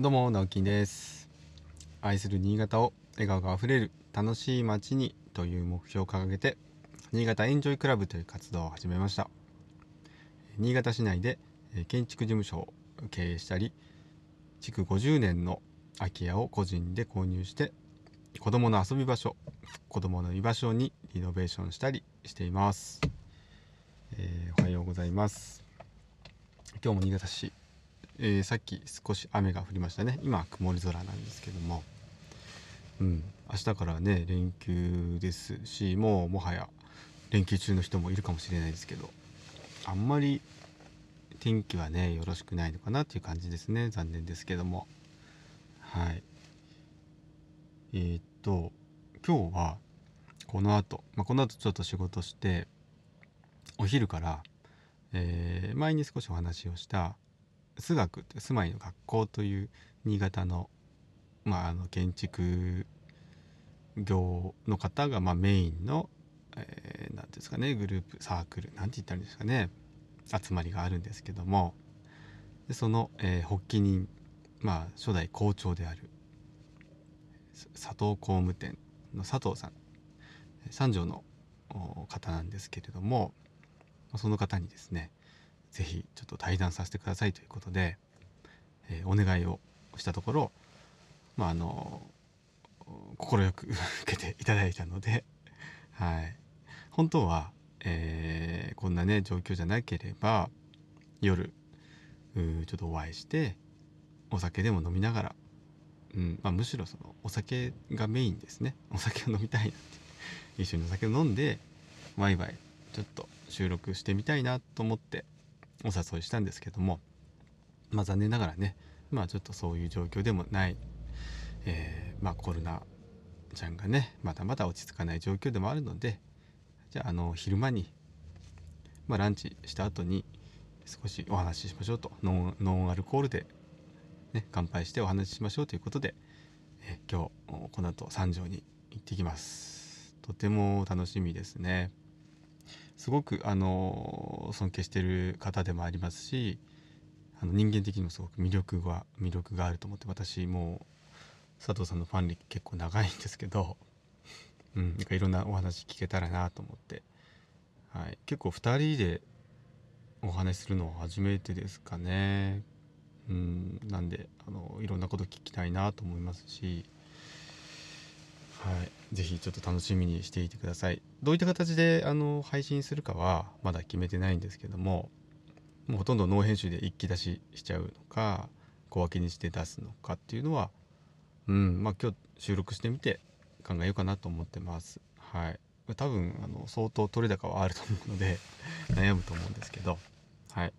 どうも直樹です。愛する新潟を笑顔があふれる楽しい街にという目標を掲げて新潟エンジョイクラブという活動を始めました。新潟市内で建築事務所を経営したり築50年の空き家を個人で購入して子供の遊び場所子供の居場所にリノベーションしたりしています、えー、おはようございます。今日も新潟市えー、さっき少し雨が降りましたね。今は曇り空なんですけども。うん。明日からね連休ですしもうもはや連休中の人もいるかもしれないですけど。あんまり天気はねよろしくないのかなっていう感じですね。残念ですけども。はい。えー、っと今日はこの後、まあ、この後ちょっと仕事してお昼から、えー、前に少しお話をした数学って住まいの学校という新潟の,、まあ、あの建築業の方がまあメインの何、えー、ていうんですかねグループサークルなんて言ったらいいんですかね集まりがあるんですけどもでその、えー、発起人、まあ、初代校長である佐藤工務店の佐藤さん三条の方なんですけれどもその方にですね是非ちょっと対談させてくださいということで、えー、お願いをしたところまああの快く受けていただいたので、はい、本当は、えー、こんなね状況じゃなければ夜ちょっとお会いしてお酒でも飲みながら、うんまあ、むしろそのお酒がメインですね。お酒を飲みたいなって一緒にお酒を飲んでワイワイちょっと収録してみたいなと思ってお誘いしたんですけどもまあ残念ながらねまあちょっとそういう状況でもない、えー、まあコロナちゃんがねまだまだ落ち着かない状況でもあるのでじゃああの昼間に、まあ、ランチした後に少しお話ししましょうとノンアルコールで、ね、乾杯してお話ししましょうということで、え今日この後三条に行ってきます。とても楽しみですね。すごくあの尊敬してる方でもありますしあの人間的にもすごく魅力が魅力があると思って私も佐藤さんのファン歴結構長いんですけど、うん、なんかいろんなお話聞けたらなと思って、はい、結構2人でお話しするのは初めてですかね。うん、なんであのいろんなこと聞きたいなと思いますしはい、ぜひちょっと楽しみにしていてください。どういった形であの配信するかはまだ決めてないんですけども、もうほとんどノー編集で一気出ししちゃうのか、小分けにして出すのかっていうのは、うん、まあ今日収録してみて考えようかなと思ってます。はい。多分あの相当取れ高はあると思うので 悩むと思うんですけど、はい。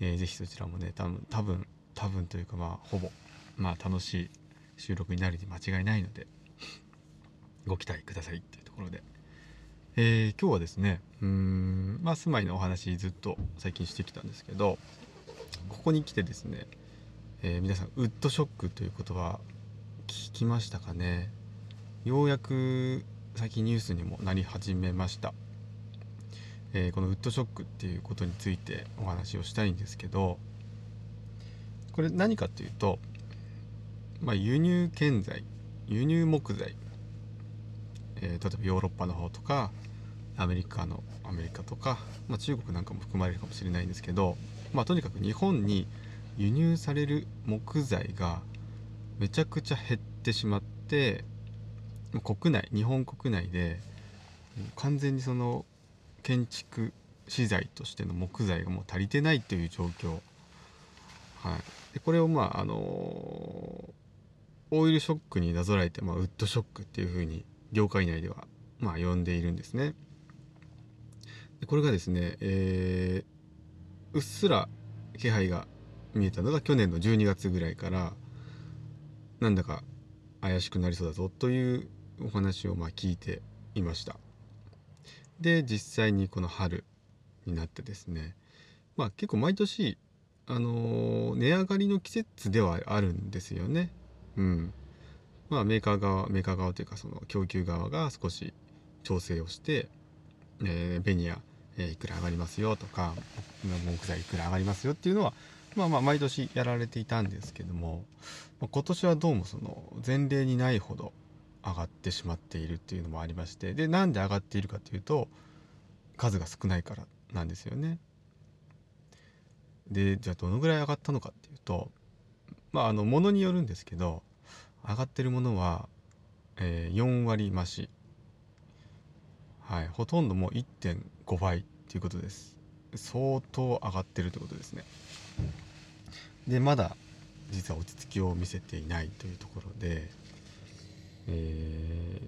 えー、ぜひそちらもね、多分多分多分というかまあほぼまあ楽しい収録になるに間違いないので。ご期待くださいっていうところで、えー、今日はですねうんまあ住まいのお話ずっと最近してきたんですけどここに来てですね、えー、皆さんウッドショックという言葉聞きましたかね？ようやく最近ニュースにもなり始めました、えー、このウッドショックっていうことについてお話をしたいんですけどこれ何かっていうと、まあ、輸入建材輸入木材えー、例えばヨーロッパの方とかアメリカのアメリカとか、まあ、中国なんかも含まれるかもしれないんですけど、まあ、とにかく日本に輸入される木材がめちゃくちゃ減ってしまって国内日本国内で完全にその建築資材としての木材がもう足りてないという状況、はい、でこれをまああのオイルショックになぞらえて、まあ、ウッドショックっていうふうに業界内ではまあ呼んでいるんですね。でこれがですね、えー、うっすら気配が見えたのが去年の12月ぐらいからなんだか怪しくなりそうだぞというお話をまあ聞いていました。で実際にこの春になってですねまあ結構毎年あのー、値上がりの季節ではあるんですよね。うん。まあ、メーカー側メーカー側というかその供給側が少し調整をして、えー、ベニヤ、えー、いくら上がりますよとか木材いくら上がりますよっていうのはまあまあ毎年やられていたんですけども、まあ、今年はどうもその前例にないほど上がってしまっているっていうのもありましてでなんで上がっているかというと数が少ないからなんですよね。でじゃあどのぐらい上がったのかっていうとまああのものによるんですけど上がってるものは、えー、4割増し。はいほとんどもう1.5倍っていうことです。相当上がってるってことですね。でまだ実は落ち着きを見せていないというところで、え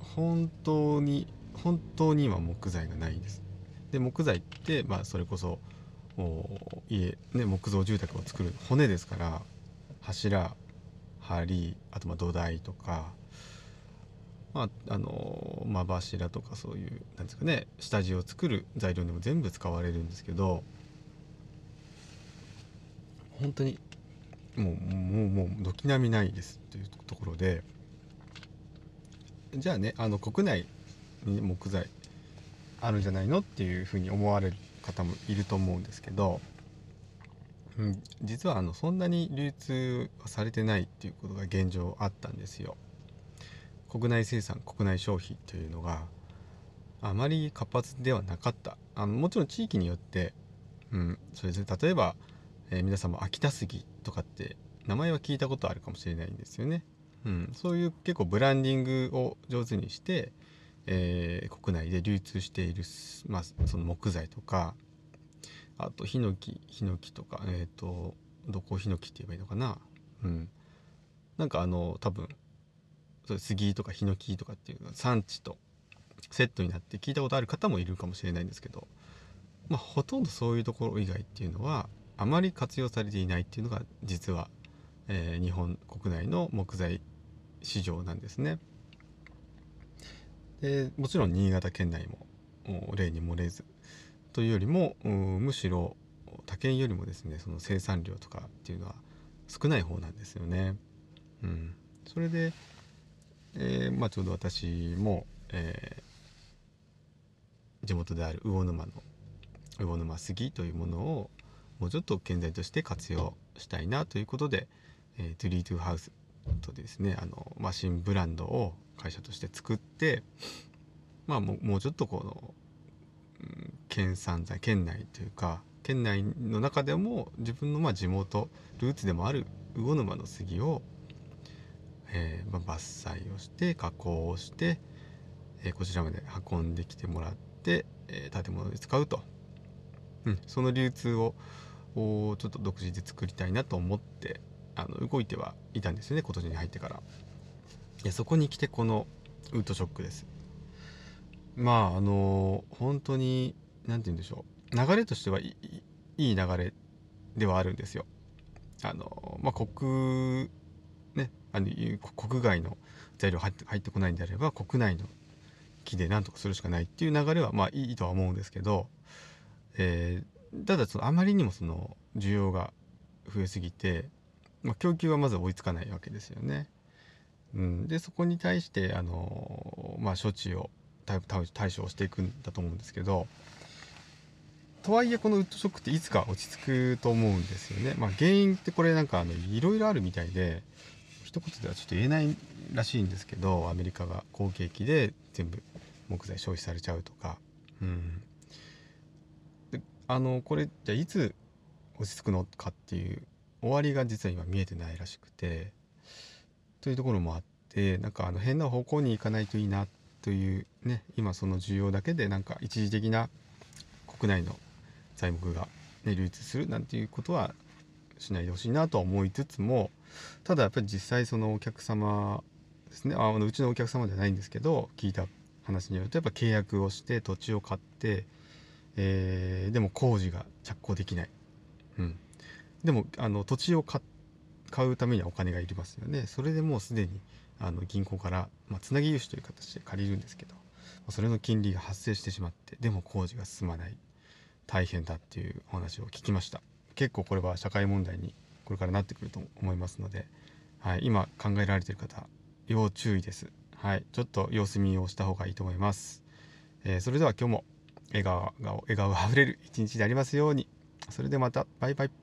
ー、本当に本当には木材がないんです。で木材って、まあ、それこそ家、ね、木造住宅を作る骨ですから柱梁あとまあ土台とか、まあ、あの間柱とかそういうなんですかね下地を作る材料にも全部使われるんですけど本当にもうもうもう軒並みないですというところでじゃあねあの国内に木材あるんじゃないのっていうふうに思われる方もいると思うんですけど、うん、実はあのそんなに流通はされてないっていうことが現状あったんですよ。国内生産国内消費というのがあまり活発ではなかったあのもちろん地域によって、うん、それですね例えば、えー、皆さんも秋田杉とかって名前は聞いたことあるかもしれないんですよね。うん、そういう結構ブランディングを上手にして、えー、国内で流通している、まあ、その木材とかあとヒノキヒノキとかえっ、ー、とどこヒノキって言えばいいのかな？うんなんかあの多分そ杉とかヒノキとかっていうのは産地とセットになって聞いたことある方もいるかもしれないんですけど、まあ、ほとんどそういうところ以外っていうのはあまり活用されていないっていうのが実は、えー、日本国内の木材市場なんですね。でもちろん新潟県内も例に漏れずというよりもむしろ他県よりもですねその生産量とかっていうのは少ない方なんですよね。うん、それで、えー、まあ、ちょうど私も、えー、地元である魚沼の魚沼杉というものをもうちょっと建材として活用したいなということで、えー、トゥリートゥハウスとですねあの、まあ、新ブランドを会社として作ってまあもうちょっとこの、県産材県内というか県内の中でも自分のまあ地元ルーツでもある魚沼の杉を、えー、まあ、伐採をして加工をして、えー、こちらまで運んできてもらって、えー、建物で使うと、うん、その流通をちょっと独自で作りたいなと思ってあの動いてはいたんですよね今年に入ってから。いやそこに来てこのウッドショックです。まああの本当に何て言うんでしょう。流れとしてはいい流れではあるんですよ。あのまあ国ねあの国外の材料入って入ってこないんであれば国内の木で何とかするしかないっていう流れはまあいいとは思うんですけど、えー、ただそのあまりにもその需要が増えすぎてまあ、供給はまず追いつかないわけですよね。うん、でそこに対してあの、まあ、処置を対処をしていくんだと思うんですけどとはいえこのウッドショックっていつか落ち着くと思うんですよね。まあ、原因ってこれなんかあのいろいろあるみたいで一言ではちょっと言えないらしいんですけどアメリカが好景気で全部木材消費されちゃうとか。うん、であのこれじゃあいつ落ち着くのかっていう終わりが実は今見えてないらしくてというところもあってなんかあの変な方向に行かないといいなってというね今その需要だけでなんか一時的な国内の材木が、ね、流通するなんていうことはしないでほしいなとは思いつつもただやっぱり実際そのお客様ですねあのうちのお客様じゃないんですけど聞いた話によるとやっぱ契約をして土地を買って、えー、でも工事が着工できない、うん、でもあの土地を買うためにはお金がいりますよね。それでもうすでにあの銀行から、まあ、つなぎ融資という形で借りるんですけどそれの金利が発生してしまってでも工事が進まない。大変だっていうお話を聞きました。結構これは社会問題にこれからなってくると思いますので、はい、今考えられている方要注意です、はい、ちょっと様子見をした方がいいと思います、えー、それでは今日も笑顔が笑顔あふれる一日でありますように。それではまた。バイバイ。